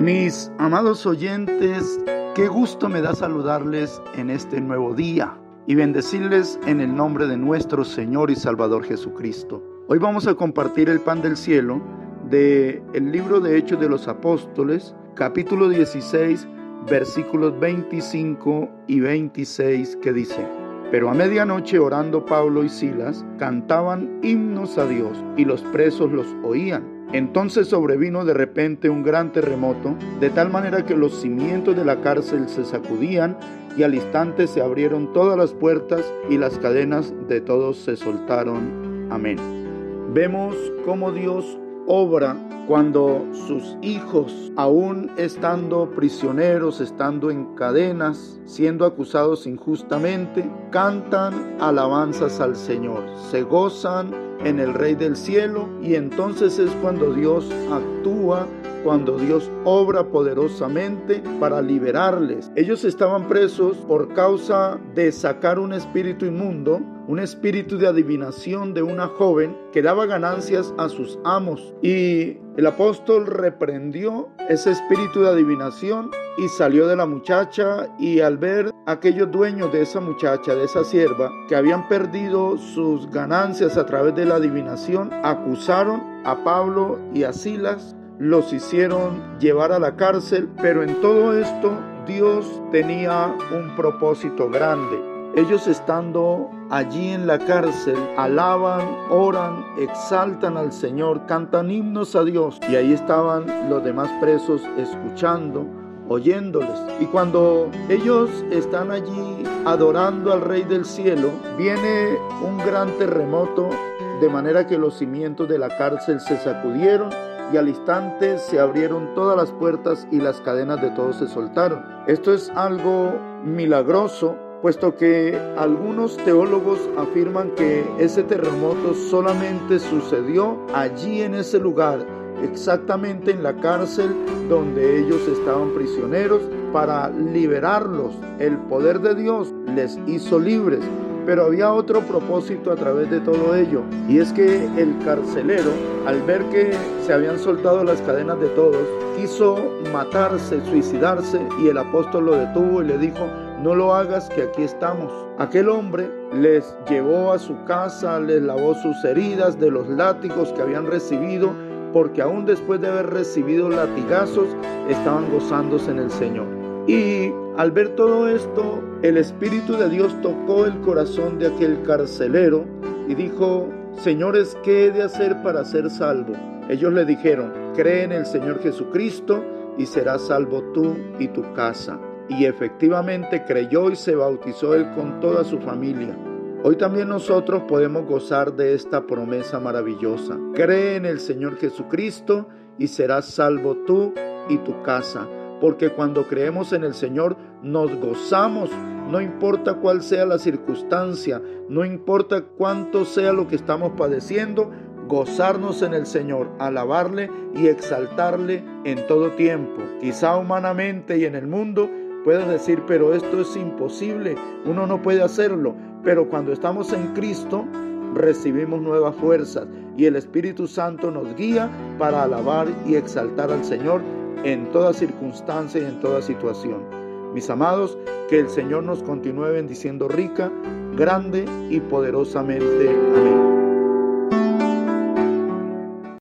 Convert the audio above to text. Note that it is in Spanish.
Mis amados oyentes, qué gusto me da saludarles en este nuevo día y bendecirles en el nombre de nuestro Señor y Salvador Jesucristo. Hoy vamos a compartir el pan del cielo de el libro de Hechos de los Apóstoles, capítulo 16, versículos 25 y 26 que dice: Pero a medianoche orando Pablo y Silas cantaban himnos a Dios y los presos los oían. Entonces sobrevino de repente un gran terremoto, de tal manera que los cimientos de la cárcel se sacudían y al instante se abrieron todas las puertas y las cadenas de todos se soltaron. Amén. Vemos cómo Dios obra cuando sus hijos, aún estando prisioneros, estando en cadenas, siendo acusados injustamente, cantan alabanzas al Señor, se gozan en el Rey del Cielo y entonces es cuando Dios actúa cuando Dios obra poderosamente para liberarles. Ellos estaban presos por causa de sacar un espíritu inmundo, un espíritu de adivinación de una joven que daba ganancias a sus amos. Y el apóstol reprendió ese espíritu de adivinación y salió de la muchacha y al ver aquellos dueños de esa muchacha, de esa sierva, que habían perdido sus ganancias a través de la adivinación, acusaron a Pablo y a Silas los hicieron llevar a la cárcel, pero en todo esto Dios tenía un propósito grande. Ellos estando allí en la cárcel, alaban, oran, exaltan al Señor, cantan himnos a Dios. Y ahí estaban los demás presos escuchando, oyéndoles. Y cuando ellos están allí adorando al Rey del Cielo, viene un gran terremoto, de manera que los cimientos de la cárcel se sacudieron y al instante se abrieron todas las puertas y las cadenas de todos se soltaron. Esto es algo milagroso, puesto que algunos teólogos afirman que ese terremoto solamente sucedió allí en ese lugar, exactamente en la cárcel donde ellos estaban prisioneros, para liberarlos. El poder de Dios les hizo libres. Pero había otro propósito a través de todo ello, y es que el carcelero, al ver que se habían soltado las cadenas de todos, quiso matarse, suicidarse, y el apóstol lo detuvo y le dijo, no lo hagas que aquí estamos. Aquel hombre les llevó a su casa, les lavó sus heridas de los látigos que habían recibido, porque aún después de haber recibido latigazos, estaban gozándose en el Señor. Y al ver todo esto, el Espíritu de Dios tocó el corazón de aquel carcelero y dijo, Señores, ¿qué he de hacer para ser salvo? Ellos le dijeron, cree en el Señor Jesucristo y serás salvo tú y tu casa. Y efectivamente creyó y se bautizó él con toda su familia. Hoy también nosotros podemos gozar de esta promesa maravillosa. Cree en el Señor Jesucristo y serás salvo tú y tu casa porque cuando creemos en el Señor nos gozamos, no importa cuál sea la circunstancia, no importa cuánto sea lo que estamos padeciendo, gozarnos en el Señor, alabarle y exaltarle en todo tiempo. Quizá humanamente y en el mundo puedas decir, pero esto es imposible, uno no puede hacerlo, pero cuando estamos en Cristo, recibimos nuevas fuerzas y el Espíritu Santo nos guía para alabar y exaltar al Señor en toda circunstancia y en toda situación. Mis amados, que el Señor nos continúe bendiciendo rica, grande y poderosamente. Amén.